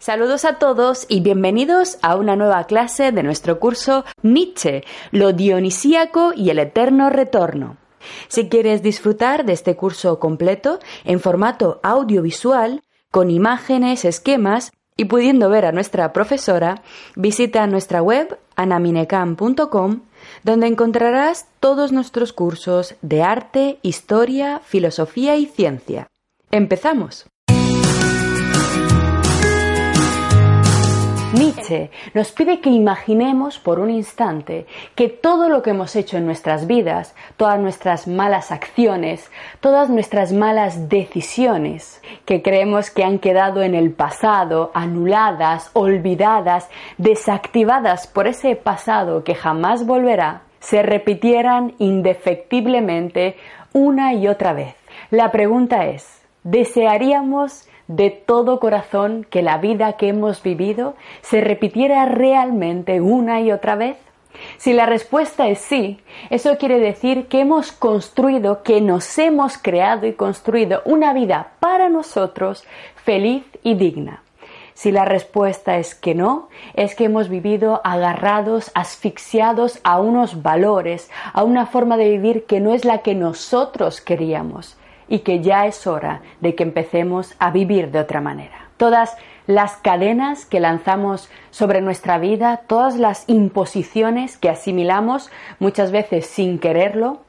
Saludos a todos y bienvenidos a una nueva clase de nuestro curso Nietzsche, lo dionisíaco y el eterno retorno. Si quieres disfrutar de este curso completo en formato audiovisual, con imágenes, esquemas y pudiendo ver a nuestra profesora, visita nuestra web anaminecam.com donde encontrarás todos nuestros cursos de arte, historia, filosofía y ciencia. ¡Empezamos! Nietzsche nos pide que imaginemos por un instante que todo lo que hemos hecho en nuestras vidas, todas nuestras malas acciones, todas nuestras malas decisiones, que creemos que han quedado en el pasado, anuladas, olvidadas, desactivadas por ese pasado que jamás volverá, se repitieran indefectiblemente una y otra vez. La pregunta es, ¿desearíamos de todo corazón que la vida que hemos vivido se repitiera realmente una y otra vez? Si la respuesta es sí, eso quiere decir que hemos construido, que nos hemos creado y construido una vida para nosotros feliz y digna. Si la respuesta es que no, es que hemos vivido agarrados, asfixiados a unos valores, a una forma de vivir que no es la que nosotros queríamos y que ya es hora de que empecemos a vivir de otra manera. Todas las cadenas que lanzamos sobre nuestra vida, todas las imposiciones que asimilamos muchas veces sin quererlo,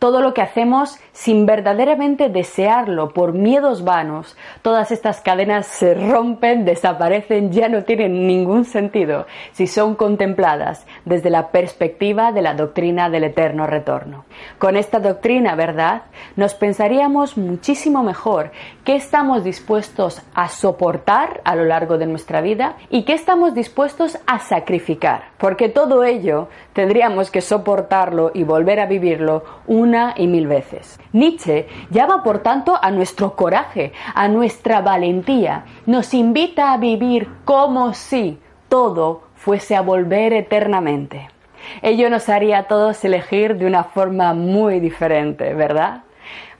todo lo que hacemos sin verdaderamente desearlo, por miedos vanos, todas estas cadenas se rompen, desaparecen, ya no tienen ningún sentido si son contempladas desde la perspectiva de la doctrina del eterno retorno. Con esta doctrina, ¿verdad? Nos pensaríamos muchísimo mejor qué estamos dispuestos a soportar a lo largo de nuestra vida y qué estamos dispuestos a sacrificar, porque todo ello tendríamos que soportarlo y volver a vivirlo y mil veces. Nietzsche llama por tanto a nuestro coraje, a nuestra valentía, nos invita a vivir como si todo fuese a volver eternamente. Ello nos haría a todos elegir de una forma muy diferente, ¿verdad?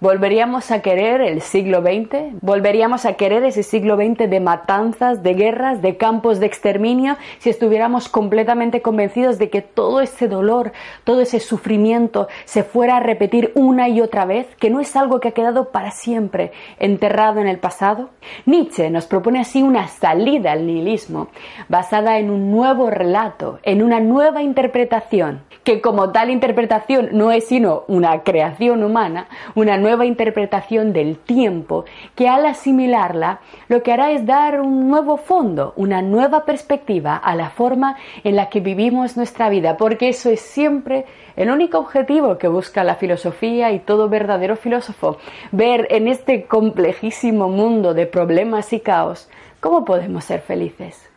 ¿Volveríamos a querer el siglo XX? ¿Volveríamos a querer ese siglo XX de matanzas, de guerras, de campos de exterminio si estuviéramos completamente convencidos de que todo ese dolor, todo ese sufrimiento se fuera a repetir una y otra vez, que no es algo que ha quedado para siempre enterrado en el pasado? Nietzsche nos propone así una salida al nihilismo basada en un nuevo relato, en una nueva interpretación, que como tal interpretación no es sino una creación humana, una nueva interpretación del tiempo que al asimilarla lo que hará es dar un nuevo fondo, una nueva perspectiva a la forma en la que vivimos nuestra vida, porque eso es siempre el único objetivo que busca la filosofía y todo verdadero filósofo, ver en este complejísimo mundo de problemas y caos cómo podemos ser felices.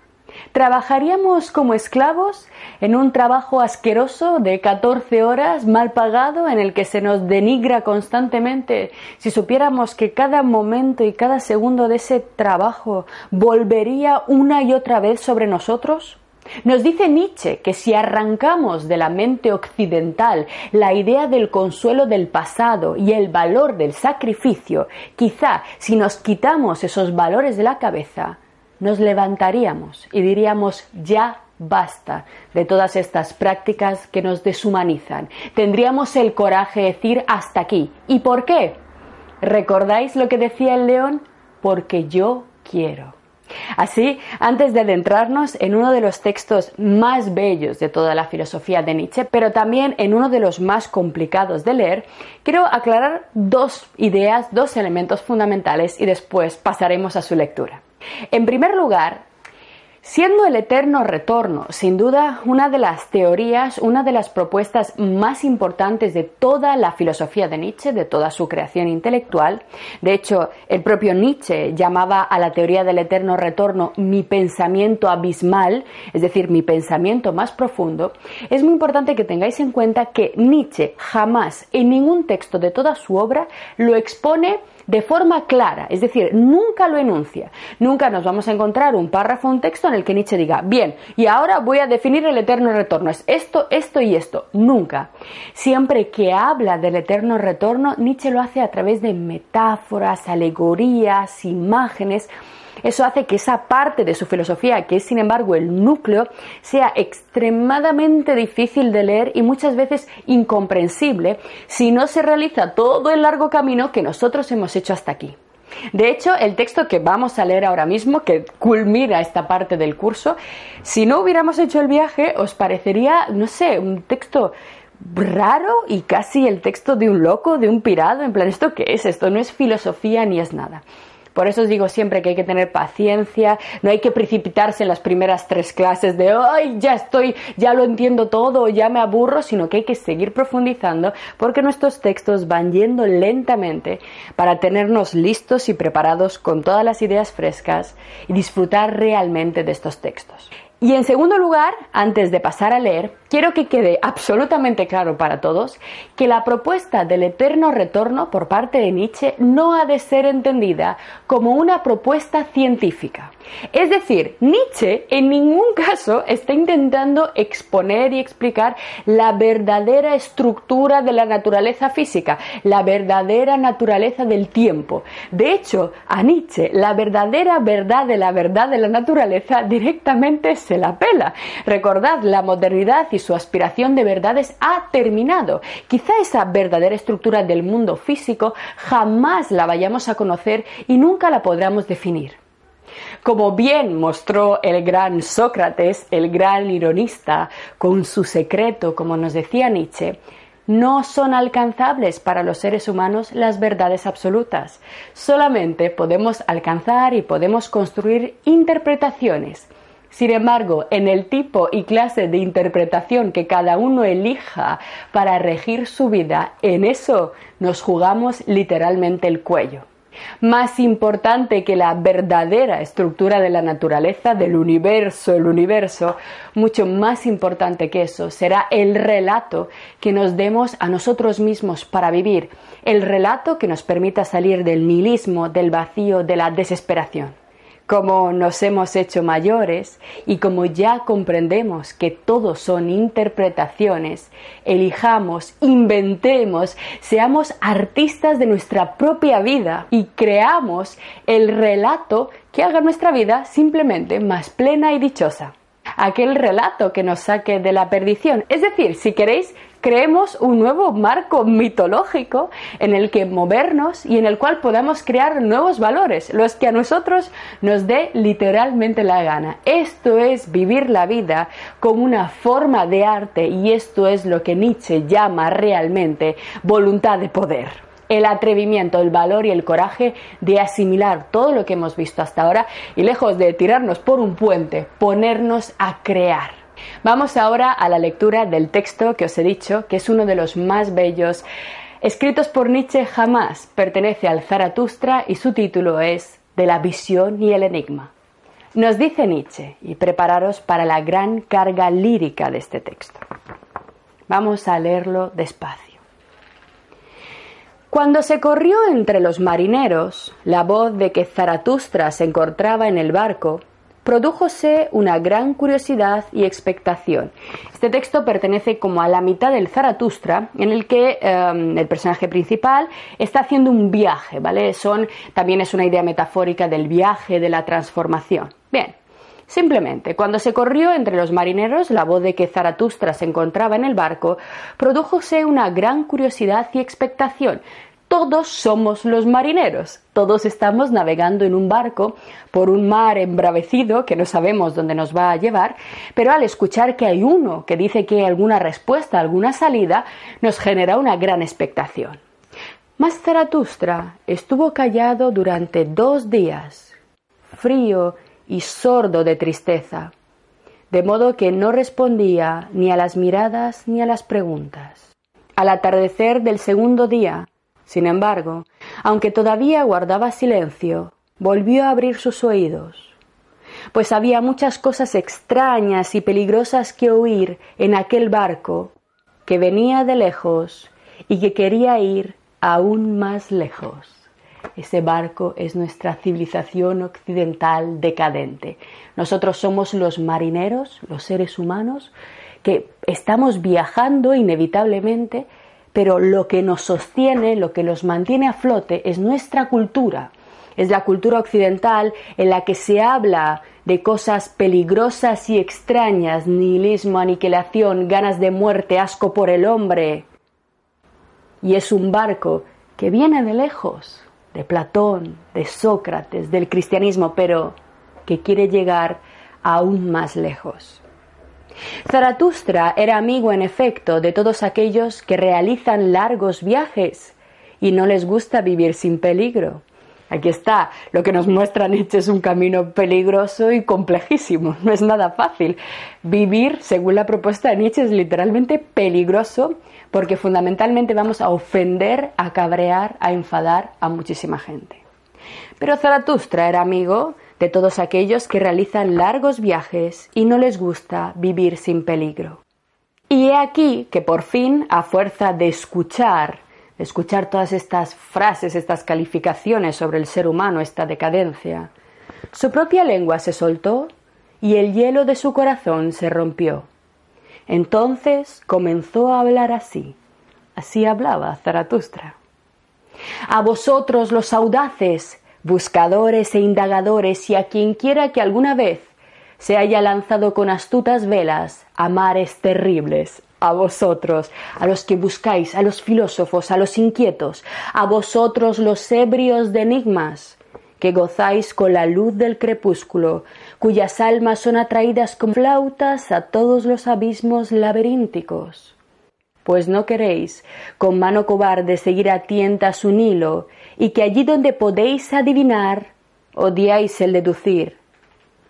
¿Trabajaríamos como esclavos en un trabajo asqueroso de 14 horas mal pagado en el que se nos denigra constantemente si supiéramos que cada momento y cada segundo de ese trabajo volvería una y otra vez sobre nosotros? Nos dice Nietzsche que si arrancamos de la mente occidental la idea del consuelo del pasado y el valor del sacrificio, quizá si nos quitamos esos valores de la cabeza, nos levantaríamos y diríamos ya basta de todas estas prácticas que nos deshumanizan. Tendríamos el coraje de decir hasta aquí. ¿Y por qué? ¿Recordáis lo que decía el león? Porque yo quiero. Así, antes de adentrarnos en uno de los textos más bellos de toda la filosofía de Nietzsche, pero también en uno de los más complicados de leer, quiero aclarar dos ideas, dos elementos fundamentales y después pasaremos a su lectura. En primer lugar, Siendo el eterno retorno, sin duda, una de las teorías, una de las propuestas más importantes de toda la filosofía de Nietzsche, de toda su creación intelectual, de hecho, el propio Nietzsche llamaba a la teoría del eterno retorno mi pensamiento abismal, es decir, mi pensamiento más profundo, es muy importante que tengáis en cuenta que Nietzsche jamás en ningún texto de toda su obra lo expone de forma clara, es decir, nunca lo enuncia. Nunca nos vamos a encontrar un párrafo, un texto en el que Nietzsche diga, bien, y ahora voy a definir el eterno retorno, es esto, esto y esto. Nunca. Siempre que habla del eterno retorno, Nietzsche lo hace a través de metáforas, alegorías, imágenes, Eso hace que esa parte de su filosofía, que es sin embargo el núcleo, sea extremadamente difícil de leer y muchas veces incomprensible si no se realiza todo el largo camino que nosotros hemos hecho hasta aquí. De hecho, el texto que vamos a leer ahora mismo, que culmina esta parte del curso, si no hubiéramos hecho el viaje, os parecería, no sé, un texto raro y casi el texto de un loco, de un pirado, en plan, ¿esto qué es? Esto no es filosofía ni es nada. Por eso os digo siempre que hay que tener paciencia, no hay que precipitarse en las primeras tres clases de, ay, ya estoy, ya lo entiendo todo, ya me aburro, sino que hay que seguir profundizando porque nuestros textos van yendo lentamente para tenernos listos y preparados con todas las ideas frescas y disfrutar realmente de estos textos. Y en segundo lugar, antes de pasar a leer, quiero que quede absolutamente claro para todos que la propuesta del eterno retorno por parte de Nietzsche no ha de ser entendida como una propuesta científica. Es decir, Nietzsche en ningún caso está intentando exponer y explicar la verdadera estructura de la naturaleza física, la verdadera naturaleza del tiempo. De hecho, a Nietzsche la verdadera verdad de la verdad de la naturaleza directamente se la pela. Recordad, la modernidad y su aspiración de verdades ha terminado. Quizá esa verdadera estructura del mundo físico jamás la vayamos a conocer y nunca la podremos definir. Como bien mostró el gran Sócrates, el gran ironista, con su secreto, como nos decía Nietzsche, no son alcanzables para los seres humanos las verdades absolutas. Solamente podemos alcanzar y podemos construir interpretaciones. Sin embargo, en el tipo y clase de interpretación que cada uno elija para regir su vida, en eso nos jugamos literalmente el cuello. Más importante que la verdadera estructura de la naturaleza, del universo, el universo, mucho más importante que eso será el relato que nos demos a nosotros mismos para vivir, el relato que nos permita salir del nihilismo, del vacío, de la desesperación como nos hemos hecho mayores y como ya comprendemos que todos son interpretaciones, elijamos, inventemos, seamos artistas de nuestra propia vida y creamos el relato que haga nuestra vida simplemente más plena y dichosa aquel relato que nos saque de la perdición. Es decir, si queréis, creemos un nuevo marco mitológico en el que movernos y en el cual podamos crear nuevos valores, los que a nosotros nos dé literalmente la gana. Esto es vivir la vida como una forma de arte y esto es lo que Nietzsche llama realmente voluntad de poder el atrevimiento, el valor y el coraje de asimilar todo lo que hemos visto hasta ahora y lejos de tirarnos por un puente, ponernos a crear. Vamos ahora a la lectura del texto que os he dicho, que es uno de los más bellos escritos por Nietzsche jamás. Pertenece al Zaratustra y su título es De la visión y el enigma. Nos dice Nietzsche, y prepararos para la gran carga lírica de este texto. Vamos a leerlo despacio. Cuando se corrió entre los marineros la voz de que Zaratustra se encontraba en el barco, prodújose una gran curiosidad y expectación. Este texto pertenece como a la mitad del Zaratustra, en el que em, el personaje principal está haciendo un viaje, ¿vale? Son, también es una idea metafórica del viaje, de la transformación. Bien, Simplemente, cuando se corrió entre los marineros la voz de que Zaratustra se encontraba en el barco, prodújose una gran curiosidad y expectación. Todos somos los marineros, todos estamos navegando en un barco por un mar embravecido que no sabemos dónde nos va a llevar, pero al escuchar que hay uno que dice que hay alguna respuesta, alguna salida, nos genera una gran expectación. Mas Zaratustra estuvo callado durante dos días, frío y sordo de tristeza, de modo que no respondía ni a las miradas ni a las preguntas. Al atardecer del segundo día, sin embargo, aunque todavía guardaba silencio, volvió a abrir sus oídos, pues había muchas cosas extrañas y peligrosas que oír en aquel barco que venía de lejos y que quería ir aún más lejos. Ese barco es nuestra civilización occidental decadente. Nosotros somos los marineros, los seres humanos, que estamos viajando inevitablemente, pero lo que nos sostiene, lo que nos mantiene a flote es nuestra cultura, Es la cultura occidental en la que se habla de cosas peligrosas y extrañas, nihilismo, aniquilación, ganas de muerte, asco por el hombre. Y es un barco que viene de lejos, de Platón, de Sócrates, del cristianismo, pero que quiere llegar aún más lejos. Zaratustra era amigo, en efecto, de todos aquellos que realizan largos viajes y no les gusta vivir sin peligro. Aquí está, lo que nos muestra Nietzsche es un camino peligroso y complejísimo, no es nada fácil. Vivir, según la propuesta de Nietzsche, es literalmente peligroso porque fundamentalmente vamos a ofender, a cabrear, a enfadar a muchísima gente. Pero Zaratustra era amigo de todos aquellos que realizan largos viajes y no les gusta vivir sin peligro. Y he aquí que por fin, a fuerza de escuchar, de escuchar todas estas frases, estas calificaciones sobre el ser humano, esta decadencia, su propia lengua se soltó y el hielo de su corazón se rompió. Entonces comenzó a hablar así. Así hablaba Zaratustra. A vosotros los audaces, buscadores e indagadores y a quien quiera que alguna vez se haya lanzado con astutas velas a mares terribles, a vosotros, a los que buscáis, a los filósofos, a los inquietos, a vosotros los ebrios de enigmas, que gozáis con la luz del crepúsculo, cuyas almas son atraídas con flautas a todos los abismos laberínticos. Pues no queréis, con mano cobarde, seguir a tientas un hilo y que allí donde podéis adivinar, odiáis el deducir.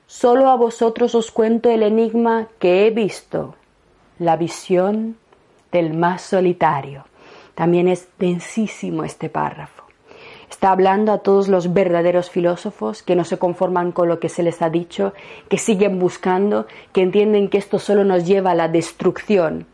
Solo a vosotros os cuento el enigma que he visto, la visión del más solitario. También es densísimo este párrafo. Está hablando a todos los verdaderos filósofos que no se conforman con lo que se les ha dicho, que siguen buscando, que entienden que esto solo nos lleva a la destrucción,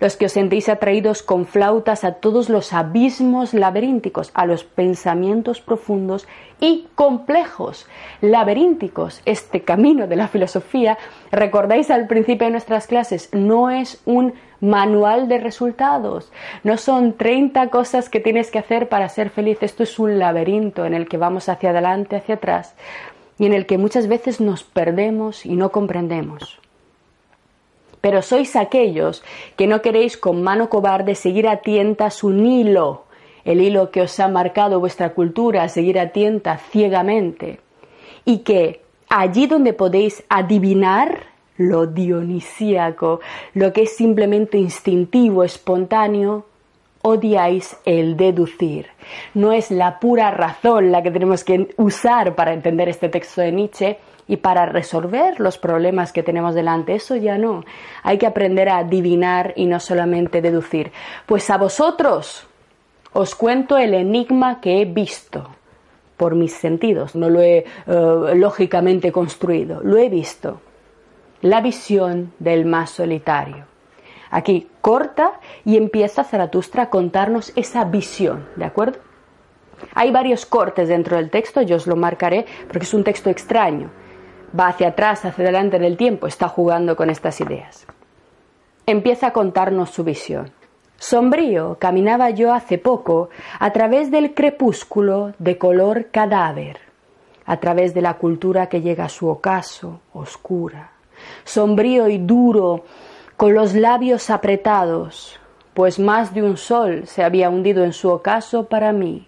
los que os sentéis atraídos con flautas a todos los abismos laberínticos, a los pensamientos profundos y complejos, laberínticos. Este camino de la filosofía, recordáis al principio de nuestras clases, no es un manual de resultados, no son 30 cosas que tienes que hacer para ser feliz, esto es un laberinto en el que vamos hacia adelante, hacia atrás y en el que muchas veces nos perdemos y no comprendemos. Pero sois aquellos que no queréis con mano cobarde seguir a tientas un hilo, el hilo que os ha marcado vuestra cultura, seguir a tientas ciegamente, y que allí donde podéis adivinar lo dionisíaco, lo que es simplemente instintivo, espontáneo, odiáis el deducir. No es la pura razón la que tenemos que usar para entender este texto de Nietzsche, y para resolver los problemas que tenemos delante. Eso ya no. Hay que aprender a adivinar y no solamente deducir. Pues a vosotros os cuento el enigma que he visto por mis sentidos, no lo he eh, lógicamente construido, lo he visto. La visión del más solitario. Aquí corta y empieza Zaratustra a contarnos esa visión, ¿de acuerdo? Hay varios cortes dentro del texto, yo os lo marcaré porque es un texto extraño va hacia atrás, hacia adelante en el tiempo, está jugando con estas ideas. Empieza a contarnos su visión. Sombrío caminaba yo hace poco a través del crepúsculo de color cadáver, a través de la cultura que llega a su ocaso, oscura. Sombrío y duro, con los labios apretados, pues más de un sol se había hundido en su ocaso para mí,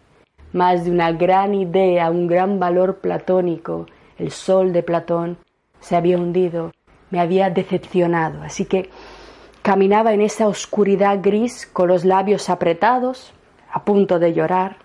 más de una gran idea, un gran valor platónico el sol de Platón se había hundido, me había decepcionado, así que caminaba en esa oscuridad gris con los labios apretados, a punto de llorar.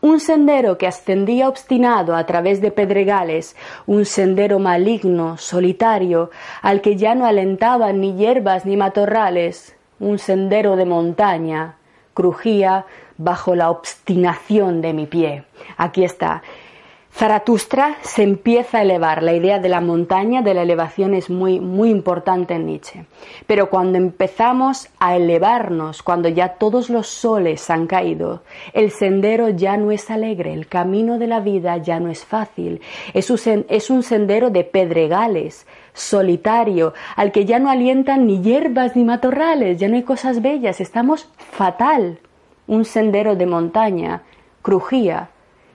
Un sendero que ascendía obstinado a través de pedregales, un sendero maligno, solitario, al que ya no alentaban ni hierbas ni matorrales, un sendero de montaña, crujía bajo la obstinación de mi pie. Aquí está, Zaratustra se empieza a elevar. La idea de la montaña, de la elevación, es muy, muy importante en Nietzsche. Pero cuando empezamos a elevarnos, cuando ya todos los soles han caído, el sendero ya no es alegre, el camino de la vida ya no es fácil. Es un, sendero de pedregales, solitario, al que ya no alientan ni hierbas ni matorrales, ya no hay cosas bellas, estamos fatal. Un sendero de montaña, crujía,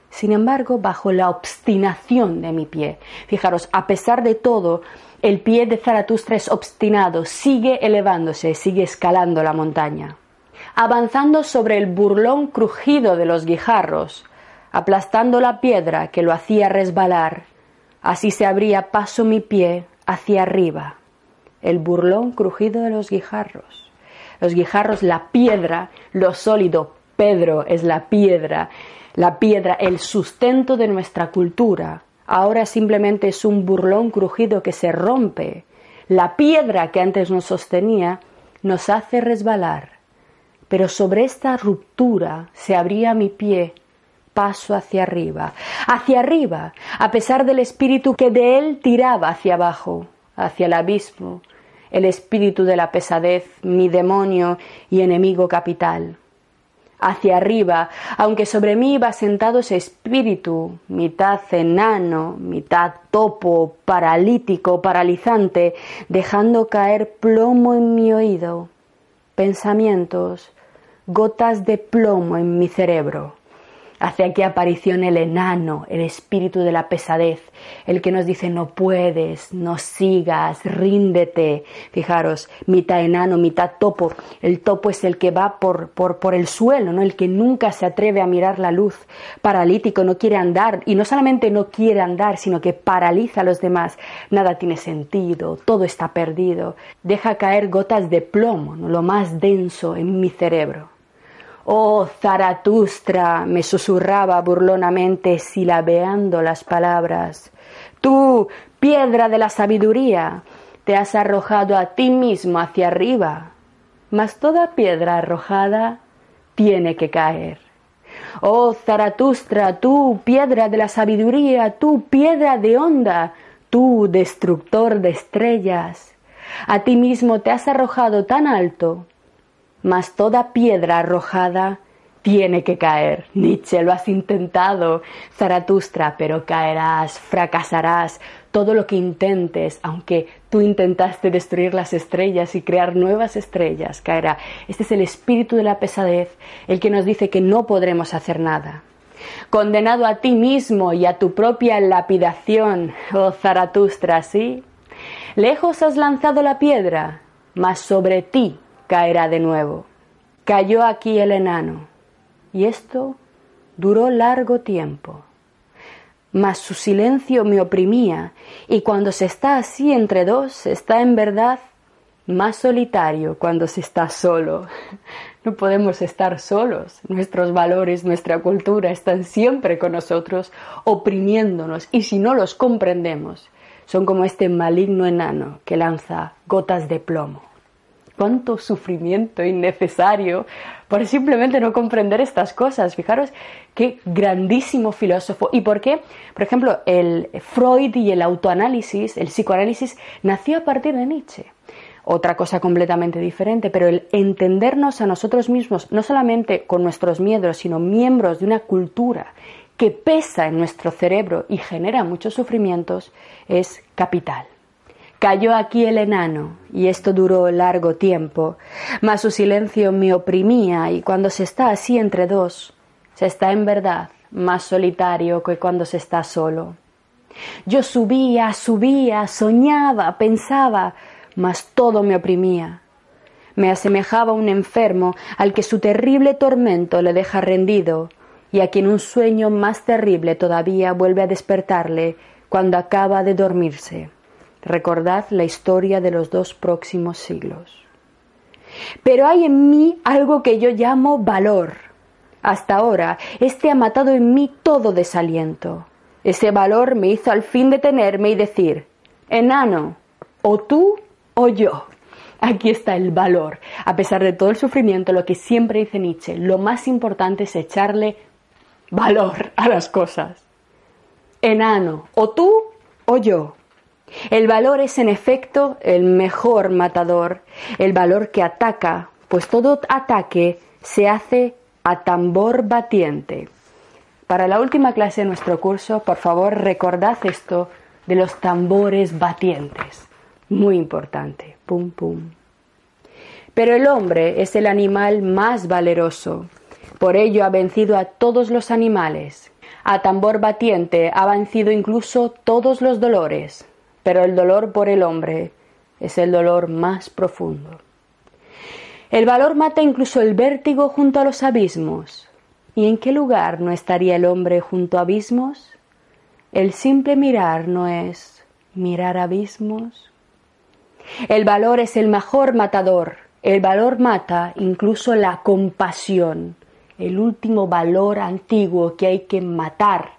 sin embargo, bajo la obstinación de mi pie. Fijaros, a pesar de todo, el pie de Zaratustra es obstinado, sigue elevándose, sigue escalando la montaña. Avanzando sobre el burlón crujido de los guijarros, aplastando la piedra que lo hacía resbalar, así se abría paso mi pie hacia arriba. El burlón crujido de los guijarros. Los guijarros, la piedra, lo sólido, Pedro es la piedra, la piedra, el sustento de nuestra cultura, ahora simplemente es un burlón crujido que se rompe. La piedra que antes nos sostenía nos hace resbalar. Pero sobre esta ruptura se abría mi pie, paso hacia arriba, hacia arriba, a pesar del espíritu que de él tiraba hacia abajo, hacia el abismo, el espíritu de la pesadez, mi demonio y enemigo capital hacia arriba, aunque sobre mí iba sentado ese espíritu, mitad enano, mitad topo, paralítico, paralizante, dejando caer plomo en mi oído, pensamientos, gotas de plomo en mi cerebro. Hace aquí aparición el enano, el espíritu de la pesadez, el que nos dice no puedes, no sigas, ríndete. Fijaros, mitad enano, mitad topo. El topo es el que va por, por, por el suelo, ¿no? El que nunca se atreve a mirar la luz. Paralítico, no quiere andar. Y no solamente no quiere andar, sino que paraliza a los demás. Nada tiene sentido, todo está perdido. Deja caer gotas de plomo, lo más denso en mi cerebro. Oh Zaratustra, me susurraba burlonamente silabeando las palabras. Tú, piedra de la sabiduría, te has arrojado a ti mismo hacia arriba, mas toda piedra arrojada tiene que caer. Oh Zaratustra, tú, piedra de la sabiduría, tú, piedra de onda, tú, destructor de estrellas, a ti mismo te has arrojado tan alto mas toda piedra arrojada tiene que caer. Nietzsche, lo has intentado, Zaratustra, pero caerás, fracasarás. Todo lo que intentes, aunque tú intentaste destruir las estrellas y crear nuevas estrellas, caerá. Este es el espíritu de la pesadez, el que nos dice que no podremos hacer nada. Condenado a ti mismo y a tu propia lapidación, oh Zaratustra, ¿sí? Lejos has lanzado la piedra, mas sobre ti caerá de nuevo. Cayó aquí el enano, y esto duró largo tiempo. Mas su silencio me oprimía, y cuando se está así entre dos, está en verdad más solitario cuando se está solo. No podemos estar solos. Nuestros valores, nuestra cultura están siempre con nosotros, oprimiéndonos, y si no los comprendemos, son como este maligno enano que lanza gotas de plomo cuánto sufrimiento innecesario por simplemente no comprender estas cosas. Fijaros qué grandísimo filósofo. ¿Y por qué? Por ejemplo, el Freud y el autoanálisis, el psicoanálisis, nació a partir de Nietzsche. Otra cosa completamente diferente, pero el entendernos a nosotros mismos, no solamente con nuestros miedos, sino miembros de una cultura que pesa en nuestro cerebro y genera muchos sufrimientos, es capital. Cayó aquí el enano, y esto duró largo tiempo, mas su silencio me oprimía, y cuando se está así entre dos, se está en verdad más solitario que cuando se está solo. Yo subía, subía, soñaba, pensaba, mas todo me oprimía. Me asemejaba a un enfermo al que su terrible tormento le deja rendido, y a quien un sueño más terrible todavía vuelve a despertarle cuando acaba de dormirse. Recordad la historia de los dos próximos siglos. Pero hay en mí algo que yo llamo valor. Hasta ahora, este ha matado en mí todo desaliento. Ese valor me hizo al fin detenerme y decir, enano, o tú o yo. Aquí está el valor. A pesar de todo el sufrimiento, lo que siempre dice Nietzsche, lo más importante es echarle valor a las cosas. Enano, o tú o yo. El valor es en efecto el mejor matador, el valor que ataca, pues todo ataque se hace a tambor batiente. Para la última clase de nuestro curso, por favor, recordad esto de los tambores batientes. Muy importante. Pum, pum. Pero el hombre es el animal más valeroso. Por ello ha vencido a todos los animales. A tambor batiente ha vencido incluso todos los dolores, pero el dolor por el hombre es el dolor más profundo. El valor mata incluso el vértigo junto a los abismos. ¿Y en qué lugar no estaría el hombre junto a abismos? El simple mirar no es mirar abismos. El valor es el mejor matador. El valor mata incluso la compasión, el último valor antiguo que hay que matar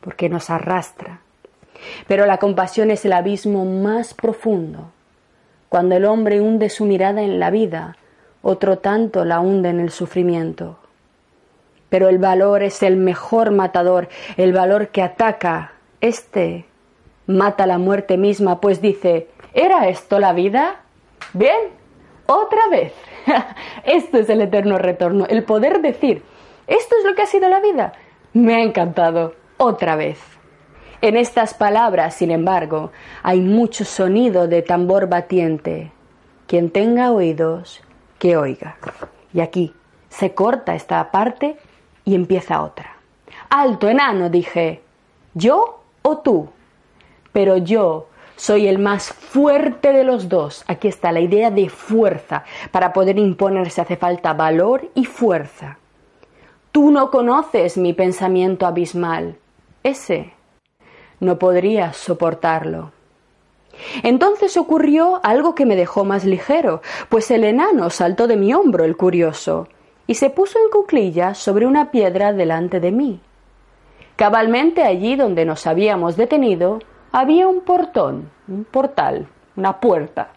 porque nos arrastra. Pero la compasión es el abismo más profundo. Cuando el hombre hunde su mirada en la vida, otro tanto la hunde en el sufrimiento. Pero el valor es el mejor matador, el valor que ataca. Este mata la muerte misma, pues dice, ¿era esto la vida? Bien, otra vez. esto es el eterno retorno, el poder decir, ¿esto es lo que ha sido la vida? Me ha encantado, otra vez. En estas palabras, sin embargo, hay mucho sonido de tambor batiente. Quien tenga oídos, que oiga. Y aquí se corta esta parte y empieza otra. Alto, enano, dije. ¿Yo o tú? Pero yo soy el más fuerte de los dos. Aquí está la idea de fuerza. Para poder imponerse hace falta valor y fuerza. Tú no conoces mi pensamiento abismal. Ese no podrías soportarlo. Entonces ocurrió algo que me dejó más ligero, pues el enano saltó de mi hombro el curioso y se puso en cuclillas sobre una piedra delante de mí. Cabalmente allí donde nos habíamos detenido había un portón, un portal, una puerta.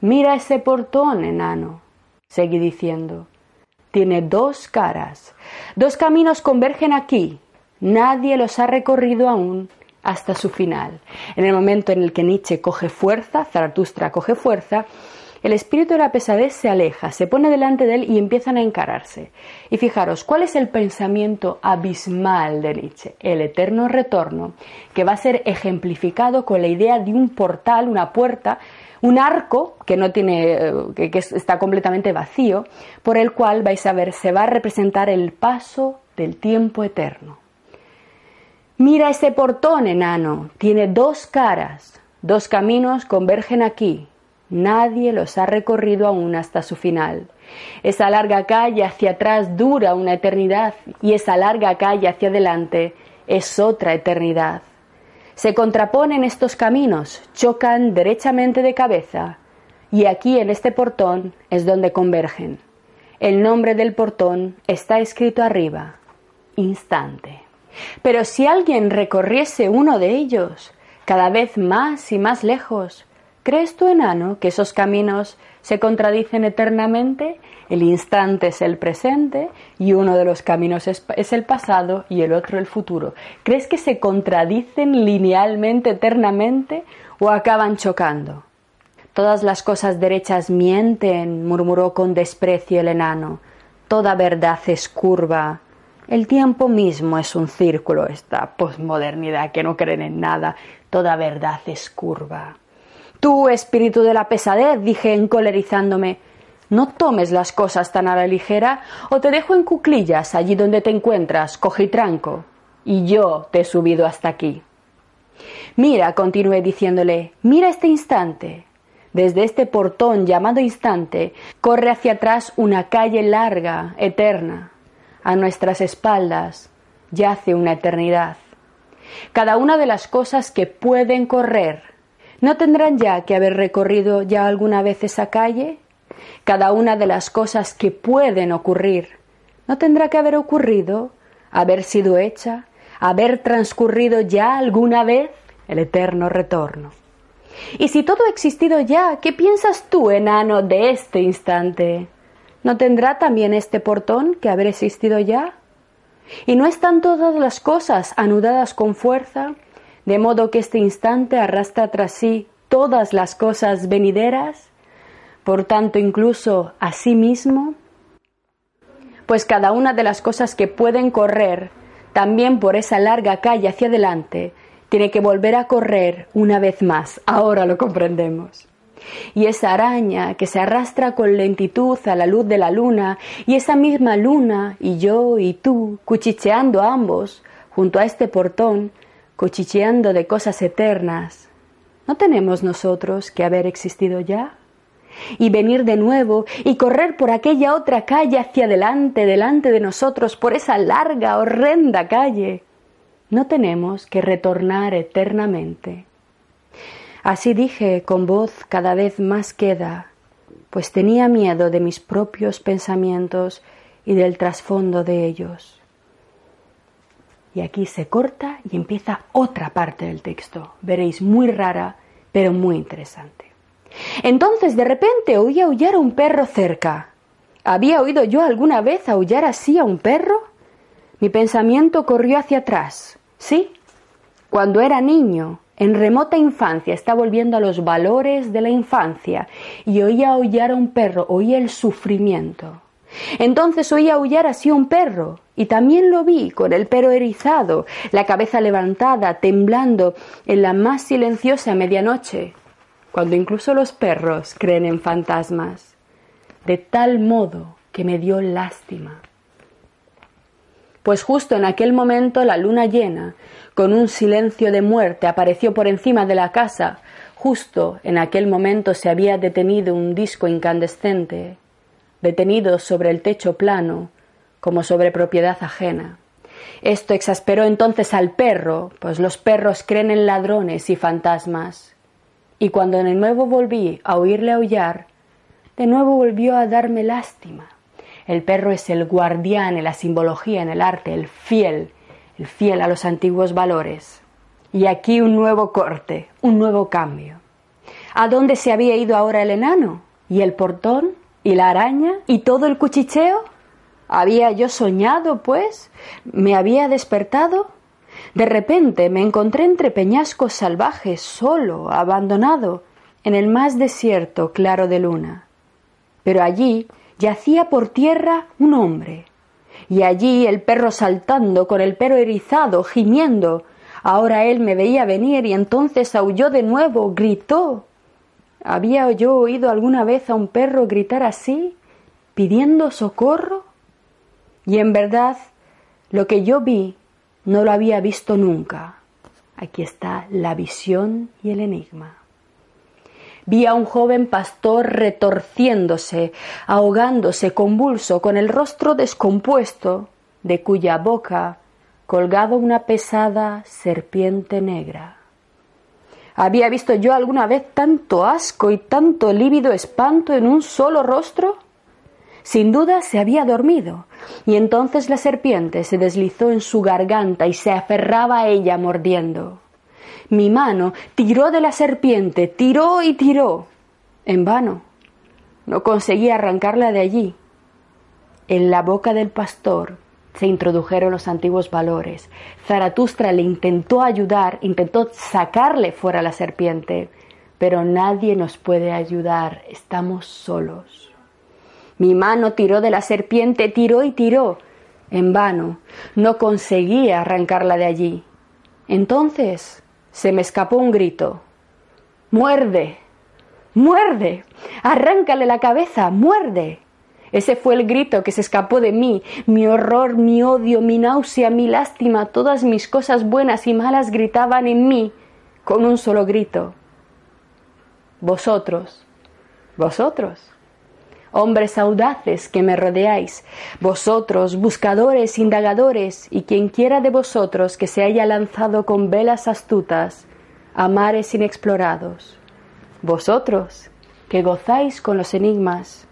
Mira ese portón, enano, seguí diciendo. Tiene dos caras. Dos caminos convergen aquí. Nadie los ha recorrido aún hasta su final. En el momento en el que Nietzsche coge fuerza, Zaratustra coge fuerza, el espíritu de la pesadez se aleja, se pone delante de él y empiezan a encararse. Y fijaros, ¿cuál es el pensamiento abismal de Nietzsche? El eterno retorno, que va a ser ejemplificado con la idea de un portal, una puerta, un arco que no tiene, eh, que, que está completamente vacío, por el cual vais a ver, se va a representar el paso del tiempo eterno. Mira ese portón, enano. Tiene dos caras. Dos caminos convergen aquí. Nadie los ha recorrido aún hasta su final. Esa larga calle hacia atrás dura una eternidad y esa larga calle hacia adelante es otra eternidad. Se contraponen estos caminos, chocan derechamente de cabeza y aquí en este portón es donde convergen. El nombre del portón está escrito arriba. Instante. Pero si alguien recorriese uno de ellos, cada vez más y más lejos, ¿crees tú, enano, que esos caminos se contradicen eternamente? El instante es el presente y uno de los caminos es, el pasado y el otro el futuro. ¿Crees que se contradicen linealmente, eternamente o acaban chocando? Todas las cosas derechas mienten, murmuró con desprecio el enano. Toda verdad es curva, el tiempo mismo es un círculo, esta posmodernidad que no creen en nada, toda verdad es curva. Tú, espíritu de la pesadez, dije encolerizándome, no tomes las cosas tan a la ligera o te dejo en cuclillas allí donde te encuentras, cogitranco. Y yo te he subido hasta aquí. Mira, continué diciéndole, mira este instante. Desde este portón llamado instante corre hacia atrás una calle larga, eterna, a nuestras espaldas yace una eternidad. Cada una de las cosas que pueden correr, ¿no tendrán ya que haber recorrido ya alguna vez esa calle? Cada una de las cosas que pueden ocurrir, ¿no tendrá que haber ocurrido, haber sido hecha, haber transcurrido ya alguna vez el eterno retorno? Y si todo ha existido ya, ¿qué piensas tú, enano, de este instante? ¿No tendrá también este portón que haber existido ya? ¿Y no están todas las cosas anudadas con fuerza, de modo que este instante arrastra tras sí todas las cosas venideras, por tanto incluso a sí mismo? Pues cada una de las cosas que pueden correr, también por esa larga calle hacia adelante, tiene que volver a correr una vez más. Ahora lo comprendemos. Y esa araña que se arrastra con lentitud a la luz de la luna, y esa misma luna, y yo y tú, cuchicheando ambos, junto a este portón, cuchicheando de cosas eternas, ¿no tenemos nosotros que haber existido ya? y venir de nuevo y correr por aquella otra calle hacia adelante, delante de nosotros, por esa larga, horrenda calle. No tenemos que retornar eternamente. Así dije con voz cada vez más queda, pues tenía miedo de mis propios pensamientos y del trasfondo de ellos. Y aquí se corta y empieza otra parte del texto. Veréis, muy rara, pero muy interesante. Entonces de repente oí aullar a un perro cerca. ¿Había oído yo alguna vez aullar así a un perro? Mi pensamiento corrió hacia atrás. Sí, cuando era niño, en remota infancia está volviendo a los valores de la infancia y oía aullar a un perro, oía el sufrimiento. Entonces oía aullar así un perro y también lo vi con el pelo erizado, la cabeza levantada, temblando en la más silenciosa medianoche, cuando incluso los perros creen en fantasmas, de tal modo que me dio lástima. Pues justo en aquel momento la luna llena con un silencio de muerte apareció por encima de la casa. Justo en aquel momento se había detenido un disco incandescente, detenido sobre el techo plano, como sobre propiedad ajena. Esto exasperó entonces al perro, pues los perros creen en ladrones y fantasmas. Y cuando de nuevo volví a oírle aullar, de nuevo volvió a darme lástima. El perro es el guardián en la simbología, en el arte, el fiel, el fiel a los antiguos valores. Y aquí un nuevo corte, un nuevo cambio. ¿A dónde se había ido ahora el enano? ¿Y el portón? ¿Y la araña? ¿Y todo el cuchicheo? ¿Había yo soñado, pues? ¿Me había despertado? De repente me encontré entre peñascos salvajes, solo, abandonado, en el más desierto claro de luna. Pero allí yacía por tierra un hombre, y allí el perro saltando, con el pelo erizado, gimiendo. Ahora él me veía venir y entonces aulló de nuevo, gritó. ¿Había yo oído alguna vez a un perro gritar así, pidiendo socorro? Y en verdad, lo que yo vi no lo había visto nunca. Aquí está la visión y el enigma vi a un joven pastor retorciéndose, ahogándose convulso, con el rostro descompuesto, de cuya boca colgado una pesada serpiente negra. ¿Había visto yo alguna vez tanto asco y tanto lívido espanto en un solo rostro? Sin duda se había dormido, y entonces la serpiente se deslizó en su garganta y se aferraba a ella mordiendo. Mi mano tiró de la serpiente, tiró y tiró. En vano. No conseguí arrancarla de allí. En la boca del pastor se introdujeron los antiguos valores. Zaratustra le intentó ayudar, intentó sacarle fuera la serpiente, pero nadie nos puede ayudar, estamos solos. Mi mano tiró de la serpiente, tiró y tiró. En vano, no conseguí arrancarla de allí. Entonces se me escapó un grito. Muerde. Muerde. Arráncale la cabeza. Muerde. Ese fue el grito que se escapó de mí, mi horror, mi odio, mi náusea, mi lástima, todas mis cosas buenas y malas gritaban en mí con un solo grito. Vosotros, vosotros hombres audaces que me rodeáis, vosotros, buscadores, indagadores, y quien quiera de vosotros que se haya lanzado con velas astutas a mares inexplorados. Vosotros, que gozáis con los enigmas,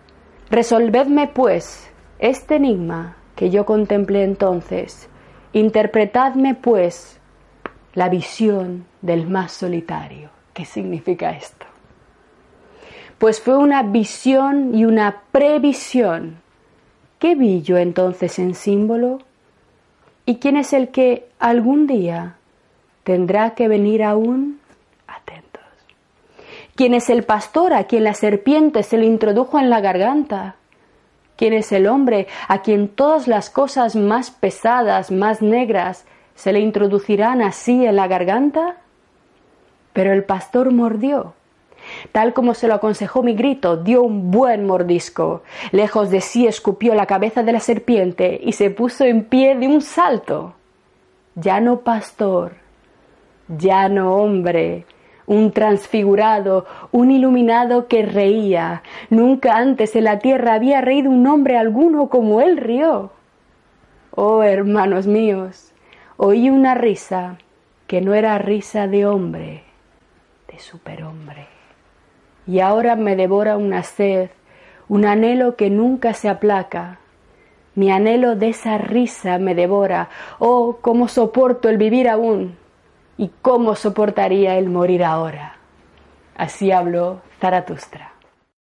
resolvedme, pues, este enigma que yo contemplé entonces, interpretadme, pues, la visión del más solitario. ¿Qué significa esto? Pues fue una visión y una previsión. ¿Qué vi yo entonces en símbolo? ¿Y quién es el que algún día tendrá que venir aún? Atentos. ¿Quién es el pastor a quien la serpiente se le introdujo en la garganta? ¿Quién es el hombre a quien todas las cosas más pesadas, más negras, se le introducirán así en la garganta? Pero el pastor mordió Tal como se lo aconsejó mi grito, dio un buen mordisco. Lejos de sí escupió la cabeza de la serpiente y se puso en pie de un salto. Ya no pastor, ya no hombre, un transfigurado, un iluminado que reía. Nunca antes en la tierra había reído un hombre alguno como él rió. Oh, hermanos míos, oí una risa que no era risa de hombre, de superhombre. Y ahora me devora una sed, un anhelo que nunca se aplaca. Mi anhelo de esa risa me devora. Oh, cómo soporto el vivir aún y cómo soportaría el morir ahora. Así habló Zaratustra.